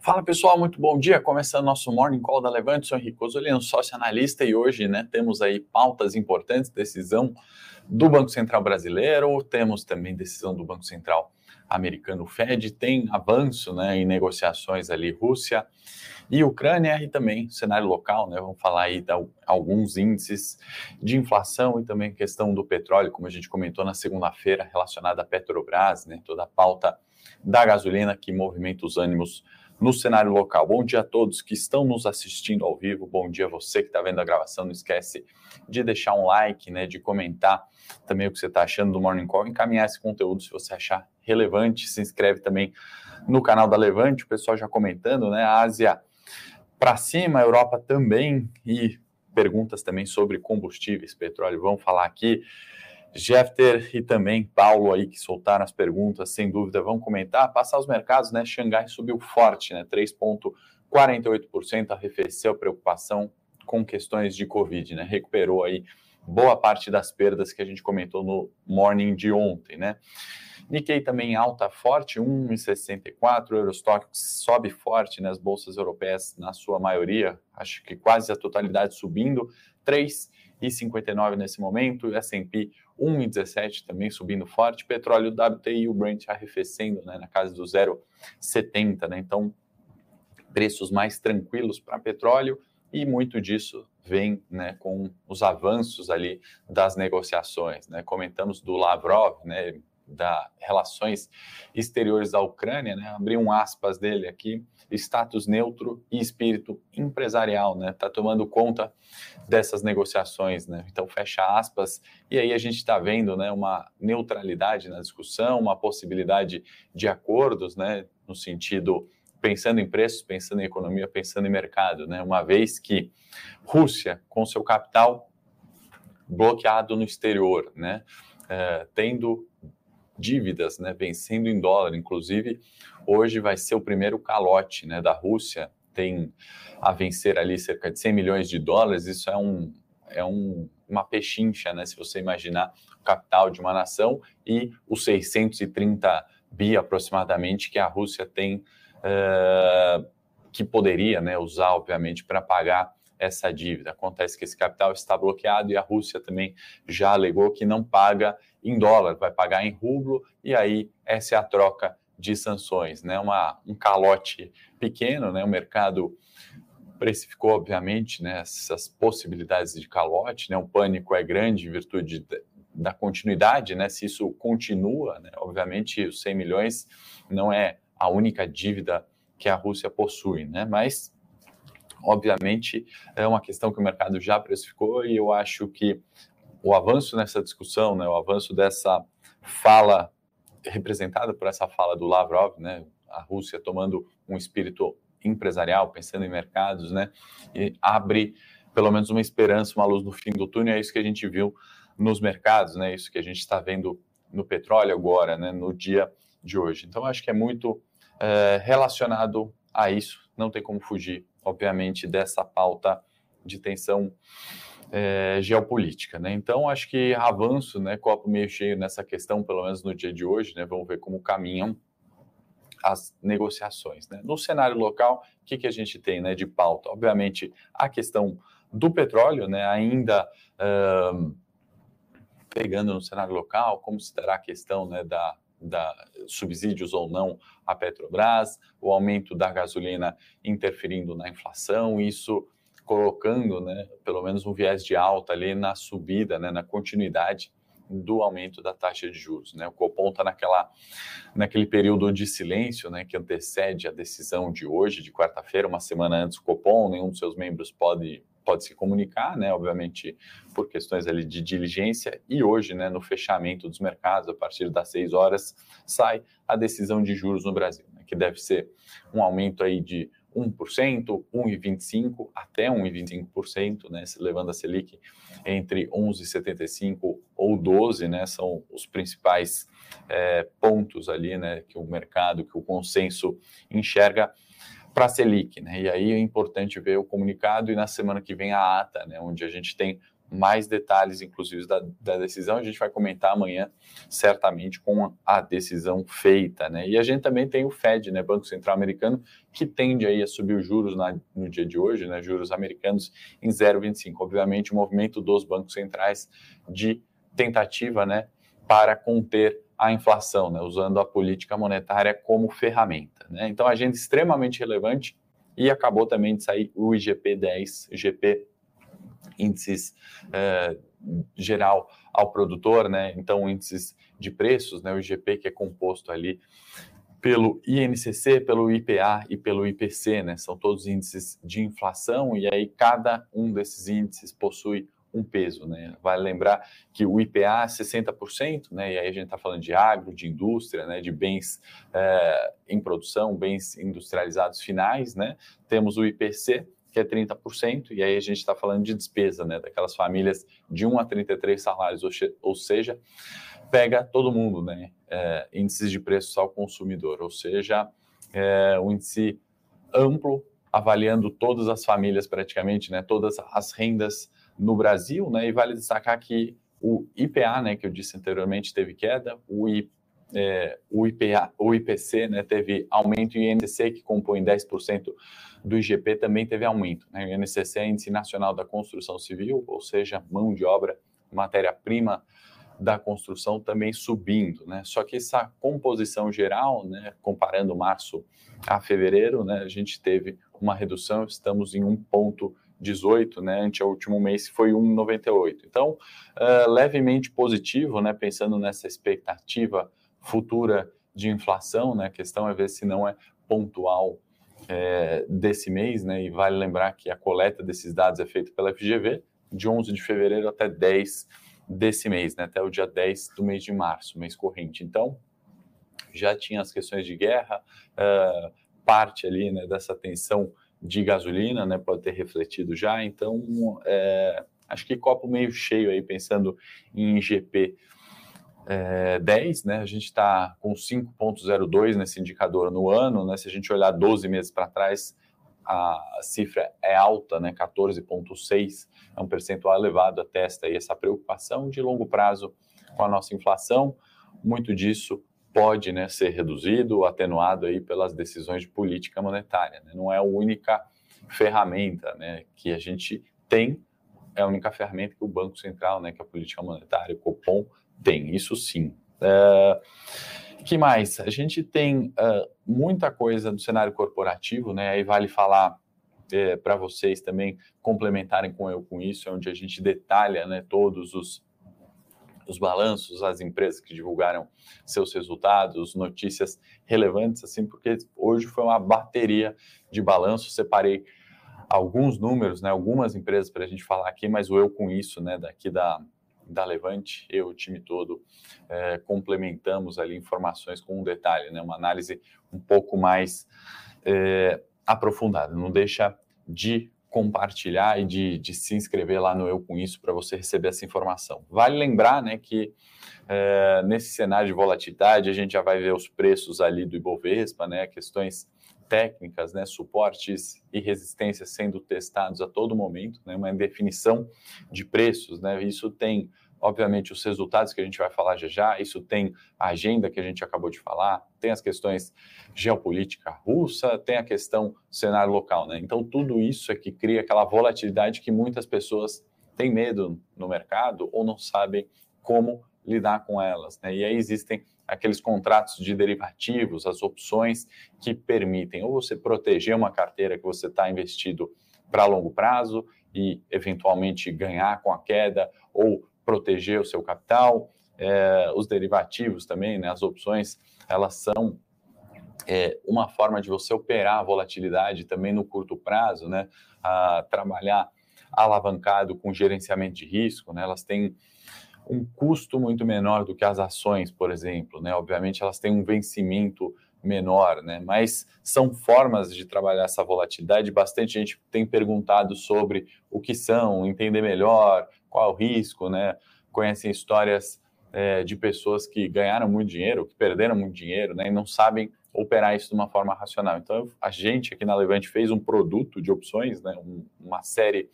Fala pessoal, muito bom dia. Começando nosso Morning Call da Levante, sou Henrique Osoliano, sócio analista e hoje né, temos aí pautas importantes, decisão do Banco Central Brasileiro, temos também decisão do Banco Central Americano Fed, tem avanço né, em negociações ali Rússia e Ucrânia e também cenário local, né, vamos falar aí de alguns índices de inflação e também questão do petróleo, como a gente comentou na segunda-feira, relacionada à Petrobras, né, toda a pauta da gasolina que movimenta os ânimos no cenário local. Bom dia a todos que estão nos assistindo ao vivo. Bom dia a você que está vendo a gravação. Não esquece de deixar um like, né, de comentar também o que você está achando do Morning Call, encaminhar esse conteúdo se você achar relevante. Se inscreve também no canal da Levante, o pessoal já comentando, né? Ásia para cima, Europa também e perguntas também sobre combustíveis, petróleo. Vamos falar aqui. Jefter e também Paulo aí que soltaram as perguntas, sem dúvida vão comentar. Passar os mercados, né? Xangai subiu forte, né? 3,48% arrefeceu a preocupação com questões de Covid, né? Recuperou aí boa parte das perdas que a gente comentou no morning de ontem, né? Nikkei também alta forte, 1,64, Eurostock sobe forte nas né? bolsas europeias na sua maioria, acho que quase a totalidade subindo, 3,59 nesse momento, S&P 1,17 também subindo forte, petróleo WTI o Brent arrefecendo né, na casa do 0,70, né? Então, preços mais tranquilos para petróleo e muito disso vem né, com os avanços ali das negociações. Né? Comentamos do Lavrov, né, da relações exteriores da Ucrânia, né? Abri um aspas dele aqui, status neutro e espírito empresarial, né? Tá tomando conta dessas negociações, né? Então fecha aspas e aí a gente está vendo, né? Uma neutralidade na discussão, uma possibilidade de acordos, né? No sentido pensando em preços, pensando em economia, pensando em mercado, né? Uma vez que Rússia com seu capital bloqueado no exterior, né? Uh, tendo dívidas, né, vencendo em dólar. Inclusive, hoje vai ser o primeiro calote né, da Rússia, tem a vencer ali cerca de 100 milhões de dólares. Isso é, um, é um, uma pechincha, né, se você imaginar o capital de uma nação e os 630 bi aproximadamente que a Rússia tem, uh, que poderia né, usar, obviamente, para pagar essa dívida. Acontece que esse capital está bloqueado e a Rússia também já alegou que não paga em dólar, vai pagar em rublo, e aí essa é a troca de sanções, né? Uma, um calote pequeno, né? O mercado precificou, obviamente, né, essas possibilidades de calote, né? O pânico é grande em virtude da continuidade, né? Se isso continua, né? Obviamente, os 100 milhões não é a única dívida que a Rússia possui, né? Mas obviamente é uma questão que o mercado já precificou e eu acho que o avanço nessa discussão, né, o avanço dessa fala representada por essa fala do Lavrov, né, a Rússia tomando um espírito empresarial, pensando em mercados, né, e abre pelo menos uma esperança, uma luz no fim do túnel, é isso que a gente viu nos mercados, né, isso que a gente está vendo no petróleo agora, né, no dia de hoje. Então, acho que é muito é, relacionado a isso, não tem como fugir, obviamente, dessa pauta de tensão é, geopolítica. Né? Então, acho que avanço, né, copo meio cheio nessa questão, pelo menos no dia de hoje, né, vamos ver como caminham as negociações. Né? No cenário local, o que, que a gente tem né, de pauta? Obviamente, a questão do petróleo, né, ainda uh, pegando no cenário local, como se dará a questão né, da, da subsídios ou não à Petrobras, o aumento da gasolina interferindo na inflação, isso colocando, né, pelo menos um viés de alta ali na subida, né, na continuidade do aumento da taxa de juros. Né? O Copom está naquela, naquele período de silêncio né, que antecede a decisão de hoje, de quarta-feira, uma semana antes do Copom, nenhum dos seus membros pode, pode se comunicar, né, obviamente por questões ali de diligência, e hoje, né, no fechamento dos mercados, a partir das seis horas, sai a decisão de juros no Brasil, né, que deve ser um aumento aí de 1%, 1,25% até 1,25%, né, levando a Selic entre 11,75% ou 12%, né, são os principais é, pontos ali né, que o mercado, que o consenso enxerga para a Selic. Né, e aí é importante ver o comunicado e na semana que vem a ata, né, onde a gente tem mais detalhes, inclusive, da, da, decisão. A gente vai comentar amanhã, certamente, com a decisão feita. Né? E a gente também tem o Fed, né, Banco Central Americano, que tende aí a subir os juros na, no dia de hoje, né, juros americanos em 0,25. Obviamente, o movimento dos bancos centrais de tentativa né, para conter a inflação, né, usando a política monetária como ferramenta. Né? Então, agenda extremamente relevante e acabou também de sair o IGP 10, IGP índices é, geral ao produtor, né? Então, índices de preços, né? O IGP que é composto ali pelo INCC, pelo IPA e pelo IPC, né? São todos índices de inflação e aí cada um desses índices possui um peso, né? Vale lembrar que o IPA é 60%, né? E aí a gente está falando de agro, de indústria, né? De bens é, em produção, bens industrializados finais, né? Temos o IPC, que é 30%, e aí a gente está falando de despesa, né, daquelas famílias de 1 a 33 salários, ou, seja, pega todo mundo, né, é, índices de preços ao consumidor, ou seja, é, um índice amplo, avaliando todas as famílias praticamente, né, todas as rendas no Brasil, né, e vale destacar que o IPA, né, que eu disse anteriormente, teve queda, o IPA é, o, IPA, o IPC né, teve aumento e o INCC, que compõe 10% do IGP, também teve aumento. Né? O INCC é Índice Nacional da Construção Civil, ou seja, mão de obra, matéria-prima da construção também subindo. Né? Só que essa composição geral, né, comparando março a fevereiro, né, a gente teve uma redução, estamos em 1,18, né, ante o último mês foi 1,98. Então, uh, levemente positivo, né, pensando nessa expectativa futura de inflação, né? A questão é ver se não é pontual é, desse mês, né? E vale lembrar que a coleta desses dados é feita pela FGV de 11 de fevereiro até 10 desse mês, né? Até o dia 10 do mês de março, mês corrente. Então, já tinha as questões de guerra, uh, parte ali, né, dessa tensão de gasolina, né? Pode ter refletido já. Então, é, acho que copo meio cheio aí, pensando em IGP é, 10, né? A gente está com 5,02 nesse indicador no ano, né? Se a gente olhar 12 meses para trás, a cifra é alta, né? 14,6 é um percentual elevado, atesta aí essa preocupação de longo prazo com a nossa inflação. Muito disso pode né, ser reduzido, atenuado aí pelas decisões de política monetária. Né? Não é a única ferramenta né, que a gente tem, é a única ferramenta que o Banco Central, né, que a política monetária, o Copom, tem, isso sim. Uh, que mais? A gente tem uh, muita coisa no cenário corporativo, né? Aí vale falar é, para vocês também complementarem com eu com isso, é onde a gente detalha né, todos os, os balanços, as empresas que divulgaram seus resultados, notícias relevantes, assim, porque hoje foi uma bateria de balanços. Separei alguns números, né, algumas empresas para a gente falar aqui, mas o eu com isso, né, daqui da, da Levante, eu, o time todo, é, complementamos ali informações com um detalhe, né, uma análise um pouco mais é, aprofundada. Não deixa de compartilhar e de, de, se inscrever lá no Eu Com Isso para você receber essa informação. Vale lembrar né, que é, nesse cenário de volatilidade a gente já vai ver os preços ali do Ibovespa, né, questões técnicas, né, suportes e resistências sendo testados a todo momento, né, uma definição de preços, né, isso tem, obviamente, os resultados que a gente vai falar já já, isso tem a agenda que a gente acabou de falar, tem as questões geopolítica russa, tem a questão cenário local, né, então tudo isso é que cria aquela volatilidade que muitas pessoas têm medo no mercado ou não sabem como lidar com elas, né, e aí existem aqueles contratos de derivativos, as opções que permitem ou você proteger uma carteira que você está investido para longo prazo e eventualmente ganhar com a queda ou proteger o seu capital. É, os derivativos também, né, as opções, elas são é, uma forma de você operar a volatilidade também no curto prazo, né, a trabalhar alavancado com gerenciamento de risco, né, elas têm um custo muito menor do que as ações, por exemplo. Né? Obviamente, elas têm um vencimento menor, né? Mas são formas de trabalhar essa volatilidade. Bastante gente tem perguntado sobre o que são, entender melhor, qual o risco, né? Conhecem histórias é, de pessoas que ganharam muito dinheiro, que perderam muito dinheiro, né? E não sabem operar isso de uma forma racional. Então, a gente aqui na Levante fez um produto de opções, né? Um, uma série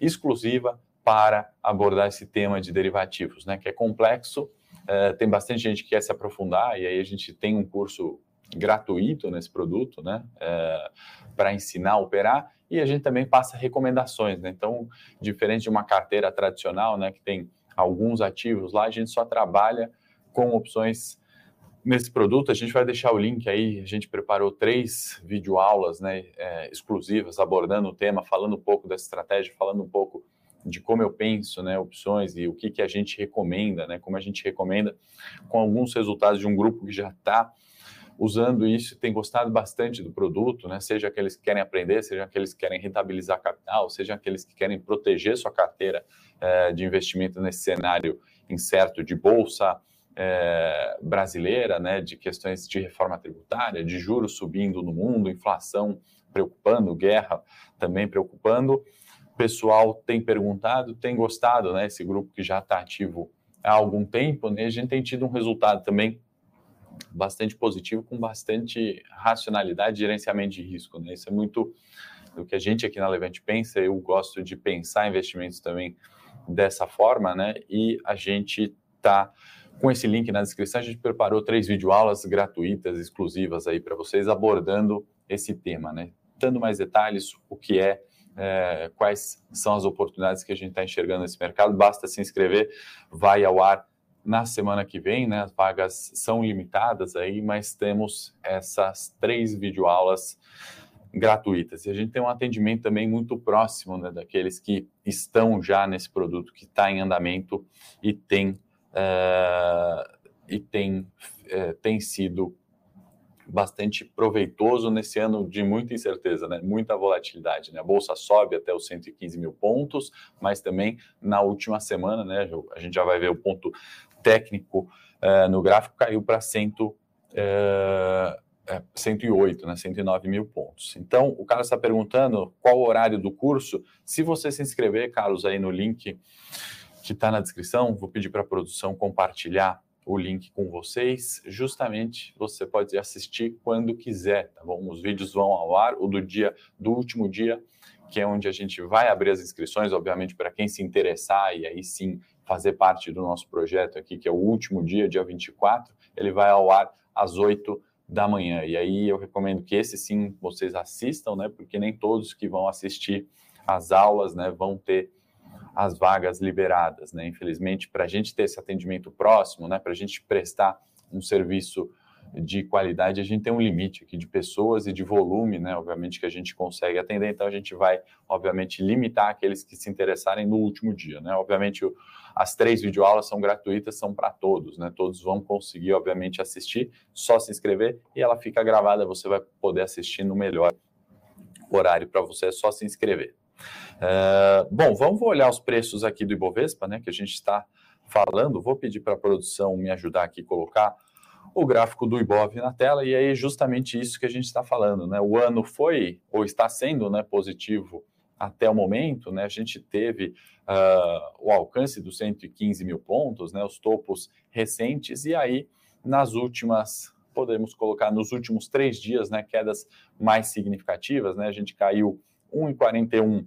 exclusiva para abordar esse tema de derivativos, né? Que é complexo. É, tem bastante gente que quer se aprofundar e aí a gente tem um curso gratuito nesse produto, né, é, para ensinar a operar, e a gente também passa recomendações, né? Então, diferente de uma carteira tradicional, né, que tem alguns ativos lá, a gente só trabalha com opções nesse produto. A gente vai deixar o link aí. A gente preparou três videoaulas, né, é, exclusivas abordando o tema, falando um pouco dessa estratégia, falando um pouco de como eu penso, né, opções e o que, que a gente recomenda, né, como a gente recomenda, com alguns resultados de um grupo que já está usando isso tem gostado bastante do produto, né? seja aqueles que querem aprender, seja aqueles que querem rentabilizar capital, seja aqueles que querem proteger sua carteira é, de investimento nesse cenário incerto de bolsa é, brasileira, né? de questões de reforma tributária, de juros subindo no mundo, inflação preocupando, guerra também preocupando. Pessoal tem perguntado, tem gostado, né? esse grupo que já está ativo há algum tempo, né? a gente tem tido um resultado também bastante positivo, com bastante racionalidade e gerenciamento de risco. Né? Isso é muito do que a gente aqui na Levante pensa. Eu gosto de pensar investimentos também dessa forma, né? E a gente está com esse link na descrição. A gente preparou três videoaulas gratuitas, exclusivas aí para vocês, abordando esse tema, né? Dando mais detalhes, o que é, é quais são as oportunidades que a gente está enxergando nesse mercado. Basta se inscrever, vai ao ar na semana que vem, né? As vagas são limitadas aí, mas temos essas três videoaulas gratuitas. E a gente tem um atendimento também muito próximo né, daqueles que estão já nesse produto, que está em andamento e tem, uh, e tem, uh, tem sido bastante proveitoso nesse ano de muita incerteza, né? muita volatilidade. Né? A Bolsa sobe até os 115 mil pontos, mas também na última semana, né, a gente já vai ver o ponto técnico uh, no gráfico, caiu para 100, uh, 108, né, 109 mil pontos. Então, o cara está perguntando qual o horário do curso. Se você se inscrever, Carlos, aí no link que está na descrição, vou pedir para a produção compartilhar o link com vocês. Justamente você pode assistir quando quiser, tá bom? Os vídeos vão ao ar, o do dia, do último dia, que é onde a gente vai abrir as inscrições, obviamente, para quem se interessar e aí sim fazer parte do nosso projeto aqui, que é o último dia, dia 24, ele vai ao ar às 8 da manhã. E aí eu recomendo que esse sim vocês assistam, né? Porque nem todos que vão assistir as aulas, né, vão ter as vagas liberadas, né? Infelizmente, para a gente ter esse atendimento próximo, né, para a gente prestar um serviço de qualidade, a gente tem um limite aqui de pessoas e de volume, né? Obviamente que a gente consegue atender, então a gente vai, obviamente, limitar aqueles que se interessarem no último dia, né? Obviamente, as três videoaulas são gratuitas, são para todos, né? Todos vão conseguir, obviamente, assistir, só se inscrever e ela fica gravada, você vai poder assistir no melhor horário para você, é só se inscrever. Uh, bom, vamos olhar os preços aqui do Ibovespa, né, que a gente está falando. Vou pedir para a produção me ajudar aqui a colocar o gráfico do Ibov na tela, e aí é justamente isso que a gente está falando. Né? O ano foi, ou está sendo né, positivo até o momento, né? a gente teve uh, o alcance dos 115 mil pontos, né, os topos recentes, e aí nas últimas podemos colocar nos últimos três dias, né, quedas mais significativas, né, a gente caiu 1,41,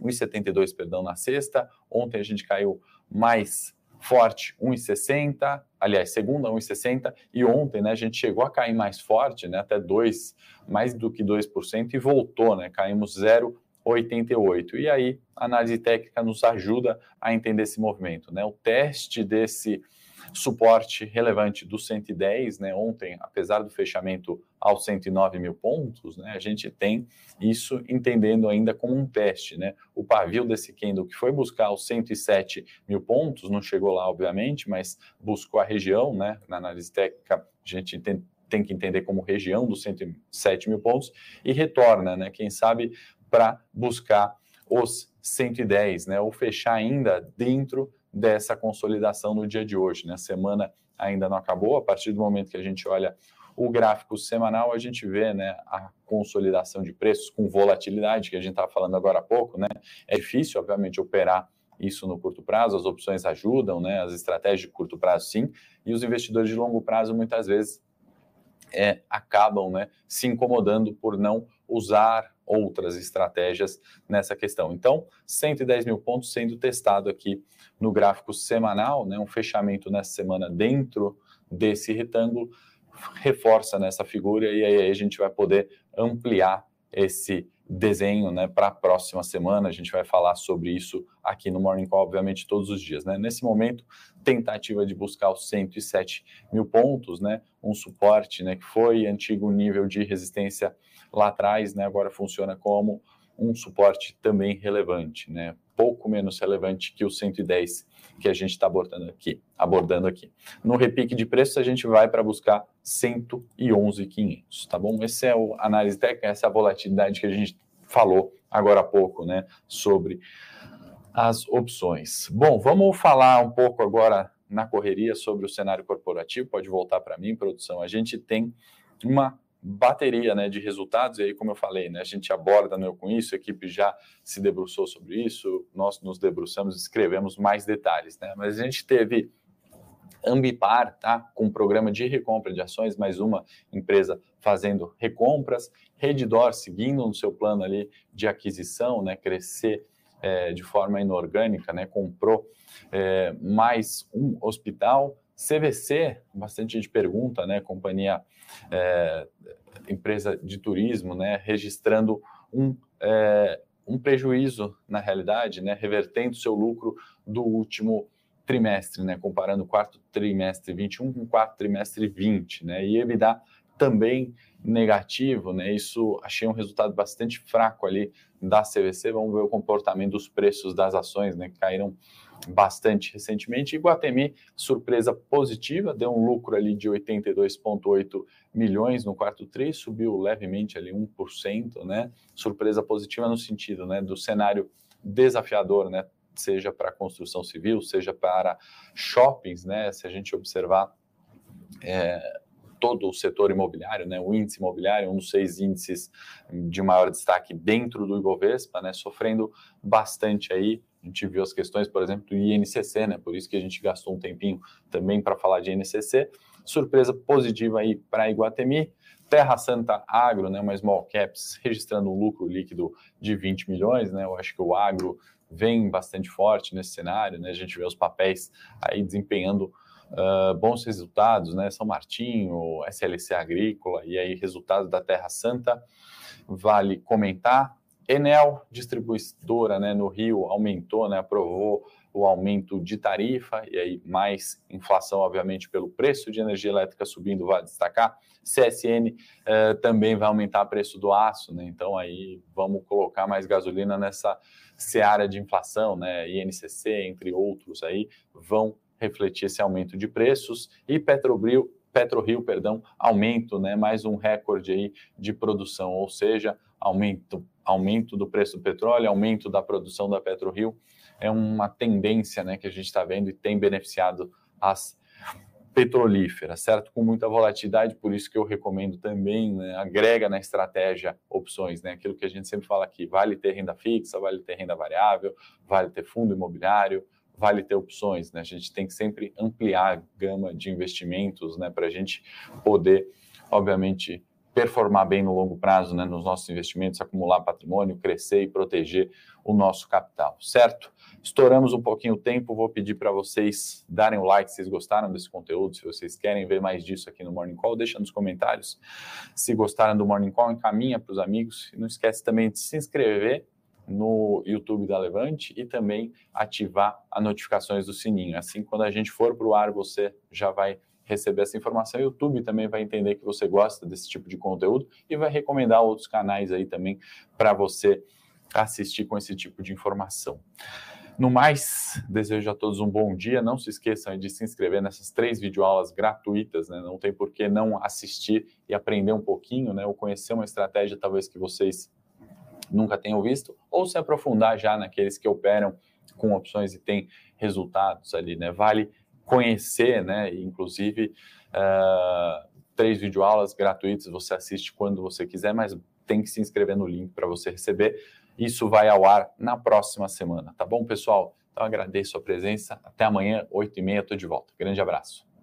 1,72, perdão, na sexta. Ontem a gente caiu mais forte, 1,60, aliás, segunda 1,60 e ontem, né, a gente chegou a cair mais forte, né, até 2, mais do que 2% e voltou, né, caímos 0,88. E aí, a análise técnica nos ajuda a entender esse movimento, né? O teste desse suporte relevante do 110, né? Ontem, apesar do fechamento aos 109 mil pontos, né? A gente tem isso entendendo ainda como um teste, né? O pavio desse candle que foi buscar os 107 mil pontos, não chegou lá, obviamente, mas buscou a região, né? Na análise técnica, a gente tem, tem que entender como região dos 107 mil pontos e retorna, né? Quem sabe para buscar os 110, né? Ou fechar ainda dentro dessa consolidação no dia de hoje. Né? A semana ainda não acabou, a partir do momento que a gente olha o gráfico semanal a gente vê né, a consolidação de preços com volatilidade, que a gente estava falando agora há pouco, né? É difícil, obviamente, operar isso no curto prazo, as opções ajudam, né? As estratégias de curto prazo, sim, e os investidores de longo prazo muitas vezes é, acabam né, se incomodando por não usar outras estratégias nessa questão. Então, 110 mil pontos sendo testado aqui no gráfico semanal, né, um fechamento nessa semana dentro desse retângulo, reforça nessa figura e aí a gente vai poder ampliar esse desenho né, para a próxima semana. A gente vai falar sobre isso aqui no Morning Call, obviamente, todos os dias. Né? Nesse momento, tentativa de buscar os 107 mil pontos, né, um suporte né, que foi antigo nível de resistência lá atrás, né, agora funciona como um suporte também relevante, né, pouco menos relevante que o 110 que a gente está abordando aqui, abordando aqui. No repique de preços, a gente vai para buscar 111,500, tá bom? Esse é o análise técnica, essa é a volatilidade que a gente falou agora há pouco, né, sobre as opções. Bom, vamos falar um pouco agora na correria sobre o cenário corporativo. Pode voltar para mim, produção. A gente tem uma bateria né, de resultados, e aí, como eu falei, né, a gente aborda Eu Com Isso, a equipe já se debruçou sobre isso, nós nos debruçamos, escrevemos mais detalhes, né, mas a gente teve Ambipar, tá, com um programa de recompra de ações, mais uma empresa fazendo recompras, Redditor seguindo no seu plano ali de aquisição, né, crescer é, de forma inorgânica, né, comprou é, mais um hospital, CVC, bastante gente pergunta, né? Companhia, é, empresa de turismo, né? Registrando um, é, um prejuízo na realidade, né? Revertendo seu lucro do último trimestre, né? Comparando quarto trimestre 21 com quarto trimestre 20, né? E EBITDA também negativo, né? Isso achei um resultado bastante fraco ali da CVC. Vamos ver o comportamento dos preços das ações, né? Que caíram bastante recentemente. Iguatemi, surpresa positiva, deu um lucro ali de 82,8 milhões no quarto tri, subiu levemente ali 1%, né? Surpresa positiva no sentido, né, do cenário desafiador, né? Seja para construção civil, seja para shoppings, né? Se a gente observar é, todo o setor imobiliário, né, o índice imobiliário, um dos seis índices de maior destaque dentro do Ibovespa, né, sofrendo bastante aí a gente viu as questões, por exemplo, do INCC, né? Por isso que a gente gastou um tempinho também para falar de INCC. Surpresa positiva aí para Iguatemi. Terra Santa Agro, né, uma small caps, registrando um lucro líquido de 20 milhões, né? Eu acho que o agro vem bastante forte nesse cenário, né? A gente vê os papéis aí desempenhando uh, bons resultados, né? São Martinho, SLC Agrícola e aí resultados da Terra Santa. Vale comentar, Enel, distribuidora né, no Rio, aumentou, né, aprovou o aumento de tarifa, e aí mais inflação, obviamente, pelo preço de energia elétrica subindo, vale destacar. CSN eh, também vai aumentar o preço do aço, né? Então aí vamos colocar mais gasolina nessa seara de inflação, né? INCC, entre outros aí, vão refletir esse aumento de preços. E Petrobrio, PetroRio, perdão, aumento, né? Mais um recorde aí de produção, ou seja, aumento aumento do preço do petróleo, aumento da produção da PetroRio, é uma tendência né, que a gente está vendo e tem beneficiado as petrolíferas, certo? Com muita volatilidade, por isso que eu recomendo também, né, agrega na estratégia opções, né? Aquilo que a gente sempre fala aqui, vale ter renda fixa, vale ter renda variável, vale ter fundo imobiliário, vale ter opções, né? A gente tem que sempre ampliar a gama de investimentos, né? Para a gente poder, obviamente, performar bem no longo prazo, né, nos nossos investimentos, acumular patrimônio, crescer e proteger o nosso capital, certo? Estouramos um pouquinho o tempo, vou pedir para vocês darem o like se vocês gostaram desse conteúdo, se vocês querem ver mais disso aqui no Morning Call, deixa nos comentários. Se gostaram do Morning Call, encaminha para os amigos e não esquece também de se inscrever no YouTube da Levante e também ativar as notificações do sininho. Assim, quando a gente for para o ar, você já vai receber essa informação. O YouTube também vai entender que você gosta desse tipo de conteúdo e vai recomendar outros canais aí também para você assistir com esse tipo de informação. No mais, desejo a todos um bom dia. Não se esqueçam de se inscrever nessas três videoaulas gratuitas, né? Não tem por que não assistir e aprender um pouquinho, né? Ou conhecer uma estratégia talvez que vocês nunca tenham visto, ou se aprofundar já naqueles que operam com opções e têm resultados ali, né? Vale conhecer, né, inclusive uh, três videoaulas gratuitas, você assiste quando você quiser, mas tem que se inscrever no link para você receber. Isso vai ao ar na próxima semana, tá bom, pessoal? Então agradeço a presença. Até amanhã, 8h30, estou de volta. Grande abraço.